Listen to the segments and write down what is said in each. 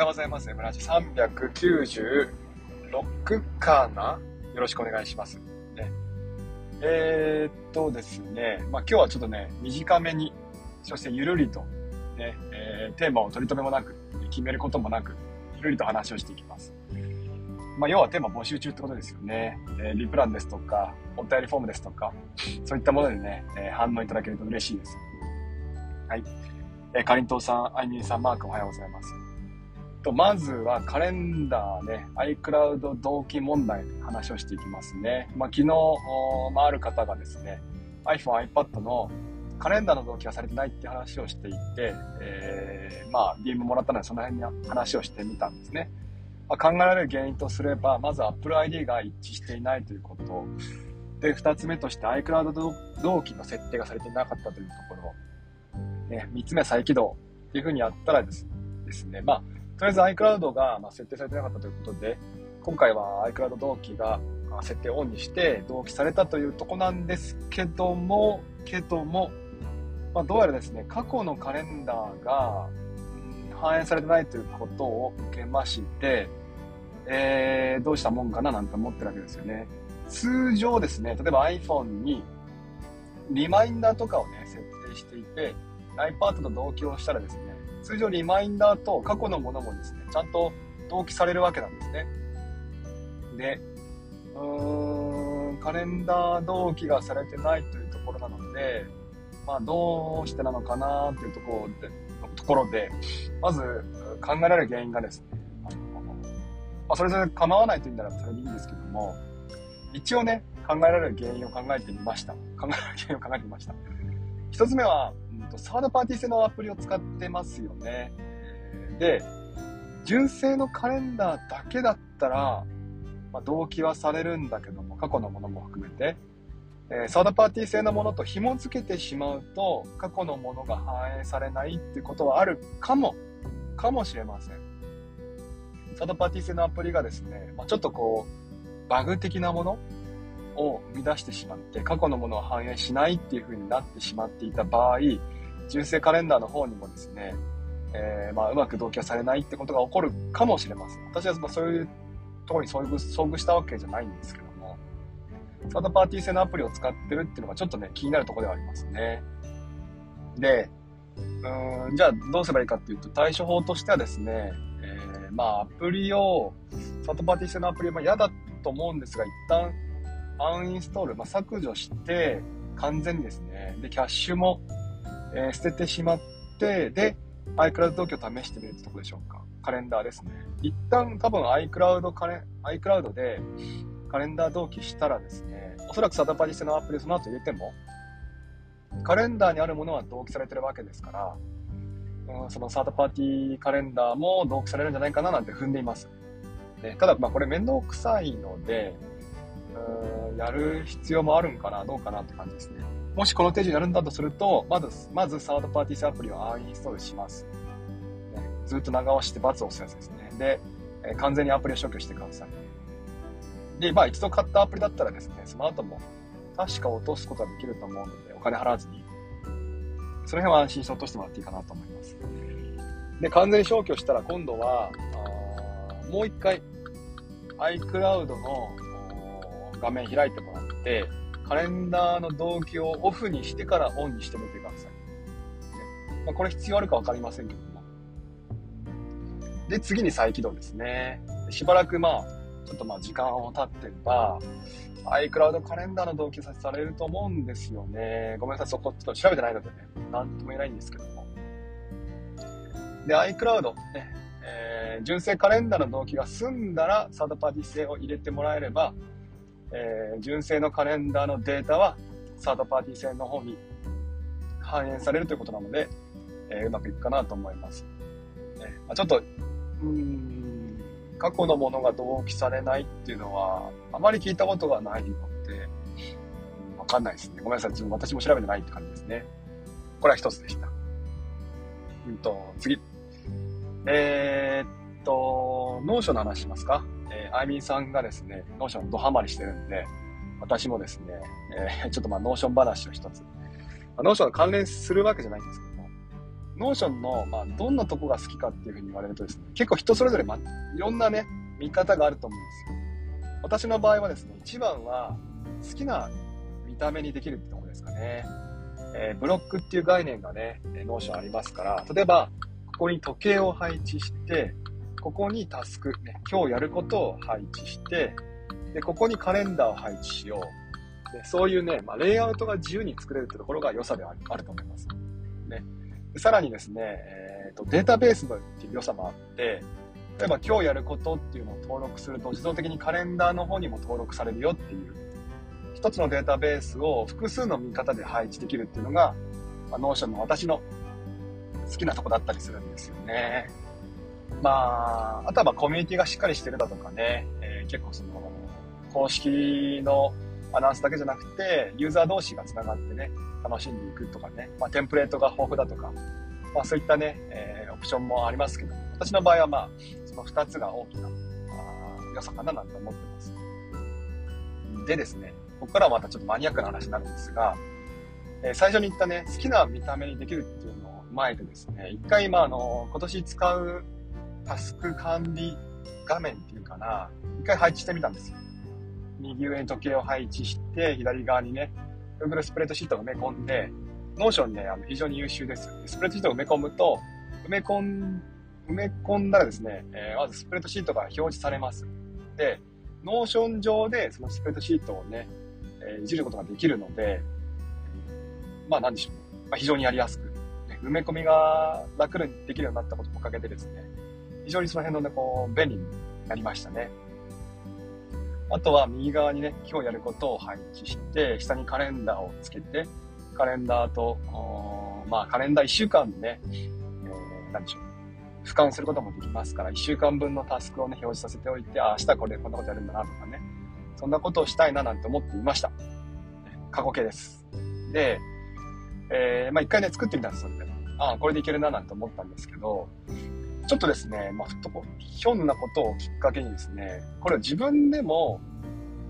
ようございます。エムラジ396かな？よろしくお願いします。ね、えー、っとですね、まあ今日はちょっとね、短めに、そしてゆるりと、ね、えー、テーマを取り留めもなく、決めることもなく、ゆるりと話をしていきます。まあ、要はテーマ募集中ってことですよね。えー、リプランですとか、お便りフォームですとか、そういったものでね、えー、反応いただけると嬉しいです。はい。えー、かりんとうさん、あいみんさん、マークおはようございます。と、まずはカレンダーね、iCloud 同期問題で話をしていきますね。まあ、昨日、まあ、ある方がですね、iPhone、iPad のカレンダーの同期がされてないって話をしていて、えー、まあ、DM もらったのでその辺に話をしてみたんですね。まあ、考えられる原因とすれば、まず Apple ID が一致していないということ。で、二つ目として iCloud 同期の設定がされていなかったというところ。ね、三つ目再起動っていうふうにやったらですですね、まあ、とりあえず iCloud が設定されてなかったということで、今回は iCloud 同期が設定オンにして同期されたというとこなんですけども、けども、まあ、どうやらですね、過去のカレンダーが反映されてないということを受けまして、えー、どうしたもんかななんて思ってるわけですよね。通常ですね、例えば iPhone にリマインダーとかをね、設定していて、iPad と同期をしたらですね、通常リマインダーと過去のものもですね、ちゃんと同期されるわけなんですね。で、うーん、カレンダー同期がされてないというところなので、まあ、どうしてなのかなっていうところで、ところで、まず考えられる原因がですね、あのまあ、それぞれ構わないというんならそれでいいんですけども、一応ね、考えられる原因を考えてみました。考えられる原因を考えてみました。一つ目は、うんと、サードパーティー製のアプリを使ってますよね。で、純正のカレンダーだけだったら、まあ、同期はされるんだけども、過去のものも含めて、えー、サードパーティー製のものと紐付けてしまうと、過去のものが反映されないってことはあるかも、かもしれません。サードパーティー製のアプリがですね、まあ、ちょっとこう、バグ的なものを生み出してしまって、過去のものを反映しないっていう風になってしまっていた場合、純正カレンダーの方にもですね、えー、まあ、うまく同期はされないってことが起こるかもしれません。私はまそういうとこに遭遇遭遇したわけじゃないんですけども、サードパーティー製のアプリを使ってるっていうのがちょっとね、気になるとこではありますね。で、うん、じゃあどうすればいいかっていうと、対処法としてはですね、えまあ、アプリを、サードパーティー製のアプリは嫌だと思うんですが、一旦アンインストール、まあ、削除して、完全にですね、で、キャッシュも、えー、捨ててしまって、で、iCloud 同期を試してみるってとこでしょうか。カレンダーですね。一旦多分 iCloud カレ、iCloud でカレンダー同期したらですね、おそらくサードパーティ製のアプリその後入れても、カレンダーにあるものは同期されてるわけですから、うん、そのサードパーティーカレンダーも同期されるんじゃないかななんて踏んでいます。ね、ただ、まあこれ面倒くさいので、うん、やる必要もあるんかな、どうかなって感じですね。もしこの手順やるんだとすると、まず、まずサードパーティーアプリをアンインストールします。ね、ずっと長押して×を押すやつですね。で、え、完全にアプリを消去してください。で、まあ一度買ったアプリだったらですね、その後も確か落とすことができると思うので、お金払わずにその辺は安心して落としてもらっていいかなと思います。で、完全に消去したら今度は、あもう一回 iCloud の画面開いてもらって、カレンダーの同期をオフにしてからオンにしてみてください。まあ、これ必要あるか分かりませんけども。で、次に再起動ですね。しばらくまあ、ちょっとまあ時間を経ってれば、iCloud カレンダーの同期されると思うんですよね。ごめんなさい、そこちょっと調べてないのでね、なんとも言えないんですけども。で、iCloud、ね、えー、純正カレンダーの同期が済んだら、サードパーティー製を入れてもらえれば、えー、純正のカレンダーのデータは、サードパーティー製の方に反映されるということなので、えー、うまくいくかなと思います。ねまあ、ちょっと、うん、過去のものが同期されないっていうのは、あまり聞いたことがないので、わかんないですね。ごめんなさい。私も調べてないって感じですね。これは一つでした。うんと、次。えー、っと、 Notion の話しますか？えー、あいみんさんがですね、 Notion ドハマりしてるんで、私もですね、えー、ちょっとまあ Notion 話を一つ。まあ、 Notion 関連するわけじゃないんですけども、 Notion の、まあ、どんなとこが好きかっていうふうに言われるとですね、結構人それぞれ、ま、いろんなね、見方があると思うんですよ。私の場合はですね、一番は好きな見た目にできるってとこですかね。えー、ブロックっていう概念がね、 Notion ありますから、例えば、ここに時計を配置して、ここにタスク、ね、今日やることを配置して、で、ここにカレンダーを配置しよう。でそういうね、まあ、レイアウトが自由に作れるってところが良さではあると思います。ね。さらにですね、えーと、データベースの良さもあって、例えば今日やることっていうのを登録すると自動的にカレンダーの方にも登録されるよっていう一つのデータベースを複数の見方で配置できるっていうのが、まあ、 Notion の私の好きなとこだったりするんですよね。まあ、あとはまコミュニティがしっかりしてるだとかね、えー、結構その公式のアナウンスだけじゃなくて、ユーザー同士が繋がってね、楽しんでいくとかね、まあ、テンプレートが豊富だとか、まあ、そういったね、えー、オプションもありますけど、私の場合はまあ、その2つが大きな良さかななんて思ってます。でですね、ここからはまたちょっとマニアックな話になるんですが、えー、最初に言ったね、好きな見た目にできるっていうのを踏まえてですね、一回、まあ、あの、今年使うタスク管理画面っていうかな、一回配置してみたんですよ。右上に時計を配置して、左側にね、Google スプレッドシートを埋め込んで、 Notion ね、あの非常に優秀です、スプレッドシートを埋め込むと、埋め込ん、埋め込んだらですね、えー、まずスプレッドシートが表示されます。で、 Notion 上でそのスプレッドシートをね、えー、いじることができるので、まあなんでしょう。まあ、非常にやりやすく、埋め込みが楽にできるようになったことのおかげでですね、非常にその辺のね、こう、便利になりましたね。あとは右側にね、今日やることを配置して、下にカレンダーをつけて、カレンダーと、まあカレンダー1週間でね、えー、何でしょう。俯瞰することもできますから、1週間分のタスクをね、表示させておいて、あ、明日これこんなことやるんだなとかね、そんなことをしたいななんて思っていました。過去形です。で、えー、まあ一回ね、作ってみたんです、それで。ああ、これでいけるななんて思ったんですけど、ちょっとですね、まあ、と、ひょんなことをきっかけにですね、これを自分でも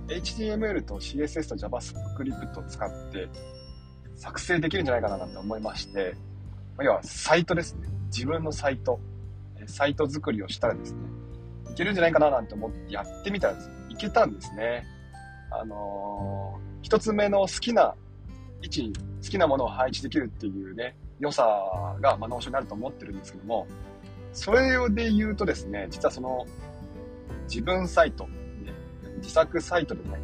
HTML と CSS と JavaScript を使って作成できるんじゃないかななんて思いまして、要はサイトですね。自分のサイト、サイト作りをしたらですね、いけるんじゃないかななんて思ってやってみたらですね、いけたんですね。あのー、一つ目の好きな位置に好きなものを配置できるっていうね、良さが、まあ、脳症になると思ってるんですけども、それで言うとですね、実はその自分サイト、自作サイトでね、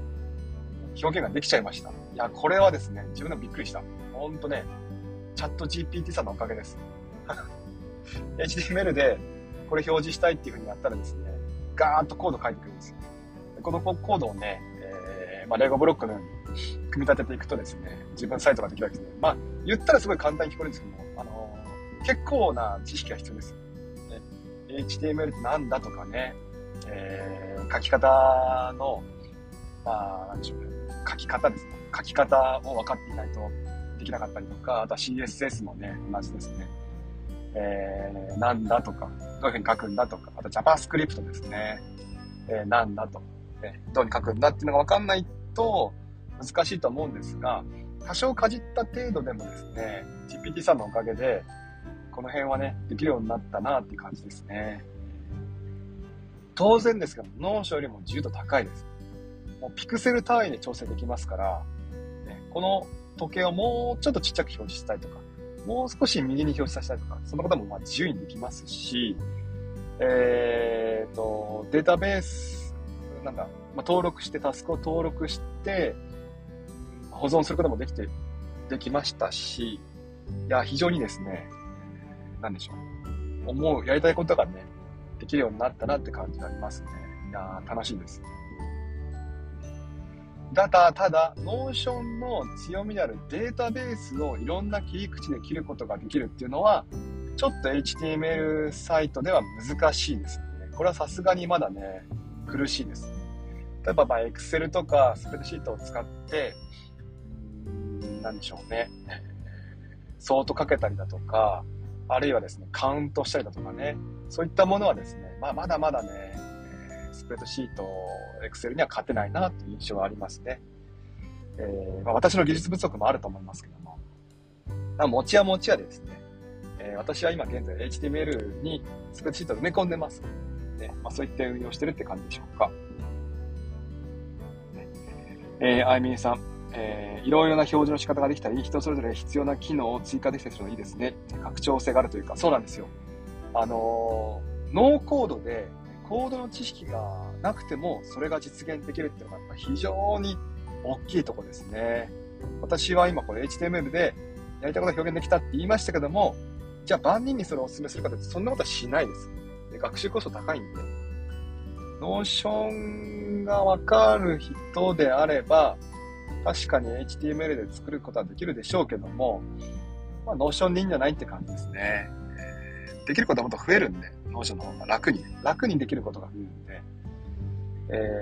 表現ができちゃいました。いや、これはですね、自分でもびっくりした。ほんとね、チャット GPT さんのおかげです。HTML でこれ表示したいっていう風にやったらですね、ガーッとコード書いてくるんですよ。このコードをね、えー、まあ、レゴブロックのように組み立てていくとですね、自分サイトができるわけですね。まあ、言ったらすごい簡単に聞こえるんですけども、あのー、結構な知識が必要です。HTML ってなんだとかね、えー、書き方の、まあ、なんでしょうね、書き方ですね。書き方を分かっていないとできなかったりとか、あとは CSS もね、同じですね。えー、なんだとか、どういうふうに書くんだとか、あと JavaScript ですね。えー、なんだと、えー、どうに書くんだっていうのが分かんないと難しいと思うんですが、多少かじった程度でもですね、GPT さんのおかげで、この辺はね、できるようになったなっていう感じですね。当然ですけど、 Notion よりも自由度高いです。もうピクセル単位で調整できますから、ね、この時計をもうちょっとちっちゃく表示したいとか、もう少し右に表示させたいとか、そんなこともまあ自由にできますし、えーと、データベース、なんだ、まあ、登録して、タスクを登録して、保存することもできて、できましたし、いや、非常にですね、なんでしょう。思う、やりたいことがね、できるようになったなって感じがありますね。いや、楽しいです。だたただ、 Notion の強みであるデータベースをいろんな切り口で切ることができるっていうのは、ちょっと HTML サイトでは難しいですね。これはさすがにまだね、苦しいです。例えば、まあ、Excel とかスプレッシートを使って、うん、なんでしょうね。ソートかけたりだとか、あるいはですね、カウントしたりだとかね、そういったものはですね、まあ、まだまだね、え、スプレッドシート、エクセルには勝てないなという印象はありますね。えー、まあ、私の技術不足もあると思いますけども、まあ、持ちや持ちやですね、ええー、私は今現在 HTML にスプレッドシートを埋め込んでます。ねまあ、そういった運用してるって感じでしょうか。ねえー、あいみんさん、えー、いろいろな表示の仕方ができたり、人それぞれ必要な機能を追加できたりするのいいですね。拡張性があるというか、そうなんですよ。あのー、ノーコードで、コードの知識がなくても、それが実現できるっていうのが、非常に大きいとこですね。私は今これ HTML でやりたいことが表現できたって言いましたけども、じゃあ万人にそれをお勧めするかってそんなことはしないです。で学習コスト高いんで。 Notion がわかる人であれば、確かに HTML で作ることはできるでしょうけども、まあ、 Notion でいいんじゃないって感じですね。できることはもっと増えるんで、 Notion の方が楽に、楽にできることが増えるんで、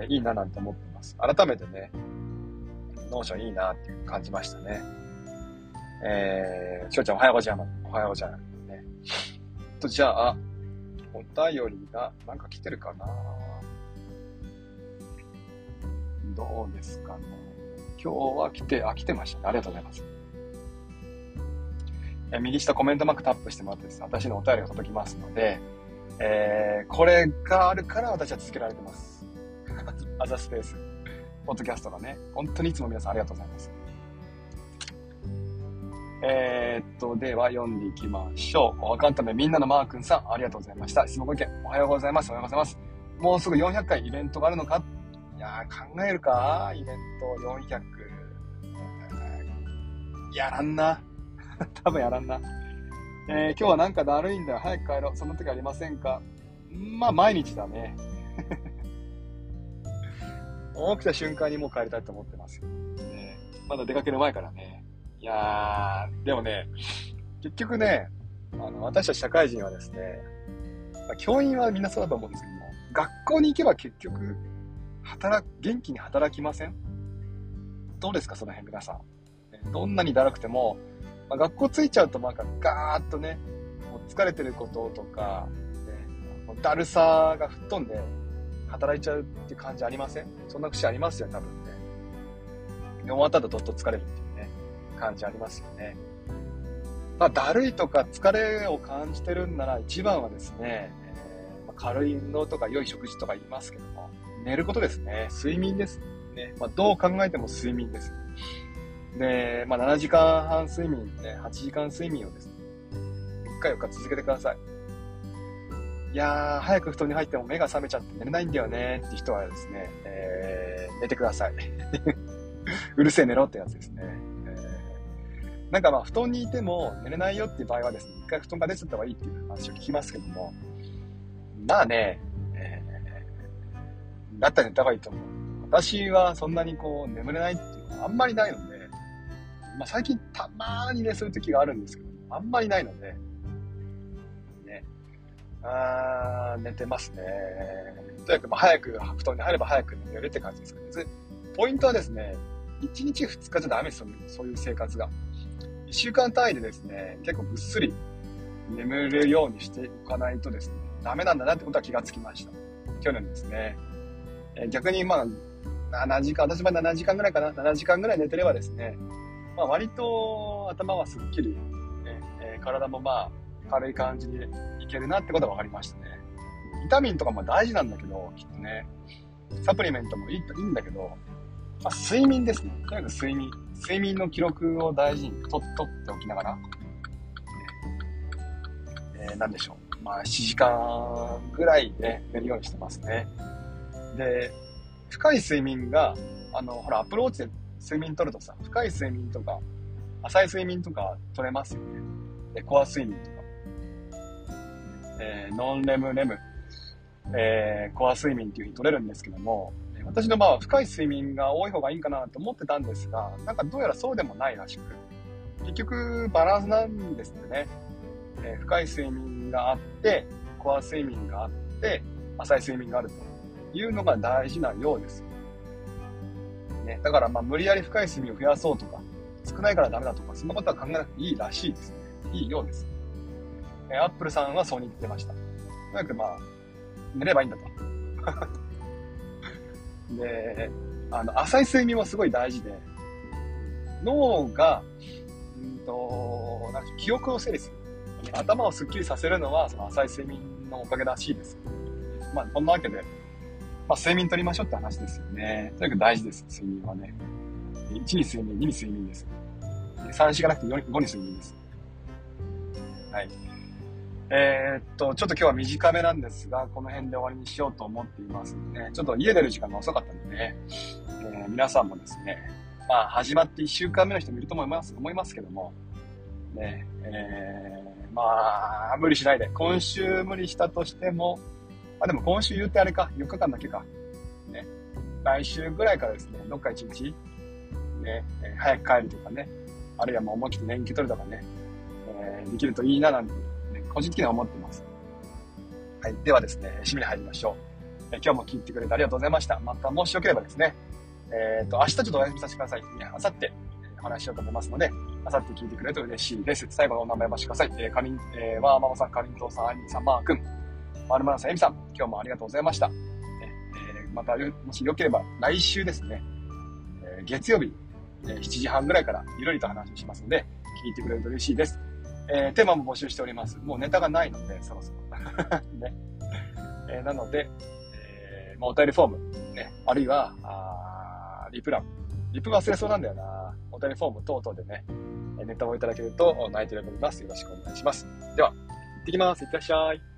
えー、いいななんて思ってます。改めてね、 Notion いいなって感じましたね。えー、しょうちゃんおはようございます。おはようございます。ね、と、じゃあ、お便りがなんか来てるかな？どうですかね？今日は来て、あ、来てましたね。ありがとうございます。え右下コメントマークタップしてもらってです、私のお便りが届きますので、えー、これがあるから私は続けられてます。アザスペース。ポッドキャストがね、本当にいつも皆さんありがとうございます。えー、っと、では読んでいきましょう。おかんためみんなのマー君さん、ありがとうございました。質問ご意見、おはようございます。おはようございます。もうすぐ400回イベントがあるのかや、考えるか？イベント400。やらんな。多分やらんな。えー、今日はなんかだるいんだよ。早く帰ろう。そんな時ありませんか？まあ、毎日だね。起きた瞬間にもう帰りたいと思ってますよ。ね、まだ出かける前からね。いやー、でもね、結局ね、あの、私たち社会人はですね、ま、教員はみんなそうだと思うんですけども、学校に行けば結局、働、元気に働きません？どうですか、その辺皆さん。どんなにだるくても、まあ、学校着いちゃうとなんかガーッとね、もう疲れてることとか、ね、もうだるさが吹っ飛んで、働いちゃうっていう感じありません？そんな節ありますよ、多分ね。で、終わった後どっと疲れるっていうね、感じありますよね。まあ、だるいとか疲れを感じてるんなら、一番はですね、えー、まあ、軽い運動とか良い食事とか言いますけども、寝ることですね。睡眠です。ね。まあ、どう考えても睡眠です。で、まあ、7時間半睡眠、ね、8時間睡眠をですね、3日4日続けてください。いやー、早く布団に入っても目が覚めちゃって寝れないんだよねって人はですね、えー、寝てください。うるせえ寝ろってやつですね。えー、なんかまあ、布団にいても寝れないよっていう場合はですね、一回布団が出ちゃった方がいいっていう話を聞きますけども、まあね、だったら寝た方がいいと思う。私はそんなにこう、眠れないっていうのはあんまりないので、まあ最近たまーにね、そういう時があるんですけど、あんまりないので、ねあ寝てますね。とにかくまあ早く布団に入れば早く寝れるって感じですかね。ポイントはですね、1日2日じゃダメですよ、そういう生活が。1週間単位でですね、結構ぐっすり眠れるようにしておかないとですね、ダメなんだなってことは気がつきました。去年ですね。え逆にまあ、7時間、私は7時間ぐらいかな、7時間ぐらい寝てればですね、まあ割と頭はすっきり、ねえ、体もまあ軽い感じでいけるなってことが分かりましたね。ビタミンとかも大事なんだけど、きっとね、サプリメントもいいいいんだけど、まあ、睡眠ですね。とにかく睡眠。睡眠の記録を大事にと取っておきながら、えー、なんでしょう。まあ、7時間ぐらいで寝るようにしてますね。で、深い睡眠が、あの、ほら、アプローチで睡眠取るとさ、深い睡眠とか、浅い睡眠とか取れますよね。で、コア睡眠とか。えー、ノンレムレム、えー、コア睡眠っていう風に取れるんですけども、私の場合は深い睡眠が多い方がいいんかなと思ってたんですが、なんかどうやらそうでもないらしく、結局バランスなんですよね。えー、深い睡眠があって、コア睡眠があって、浅い睡眠があるというのが大事なようです。ね、だからまあ無理やり深い睡眠を増やそうとか、少ないからダメだとか、そんなことは考えなくていいらしいですね。いいようです。えアップルさんはそうに言ってました。とにかくまあ、寝ればいいんだと。で、あの、浅い睡眠もすごい大事で、脳が、うんと、なん記憶を整理する。頭をすっきりさせるのは、その浅い睡眠のおかげらしいです。まあ、こんなわけで、まあ、睡眠取りましょうって話ですよね。とにかく大事です、睡眠はね。1に睡眠、2に睡眠です。3しがなくて 5, に睡眠です。はい。えー、っと、ちょっと今日は短めなんですが、この辺で終わりにしようと思っていますので、ちょっと家出る時間が遅かったので、ね、えー、皆さんもですね、まあ、始まって1週間目の人もいると思います、思いますけども、ね、えー、まあ、無理しないで。今週無理したとしても、あでも今週言ってあれか、4日間だけか。ね。来週ぐらいからですね、どっか1日、ね、えー、早く帰るとかね、あるいはもう思い切って年休取るとかね、えー、できるといいななんて、ね、個人的には思ってます。はい。ではですね、締めに入りましょう。えー、今日も聞いてくれてありがとうございました。また、もしよければですね、えっ、ー、と、明日ちょっとお休みさせてください。ね、明後日、お話しようと思いますので、明後日聞いてくれると嬉しいです。最後のお名前をしてください。えー、かりん、えー、わーままさん、かりんとうさん、あいみさん、まーくん、まるまるさん、えみさん、今日もありがとうございました。えー、また、もしよければ、来週ですね、えー、月曜日、えー、7時半ぐらいからゆるりと話をしますので、聞いてくれると嬉しいです。え、テーマも募集しております。もうネタがないので、そろそろ。ね。え、なので、え、まあ、お便りフォーム、ね、あるいは、あリプラン。リプ忘れそうなんだよな。お便りフォーム等々でね、ネタをいただけると泣いて喜びます。よろしくお願いします。では、行ってきます。いってらっしゃい。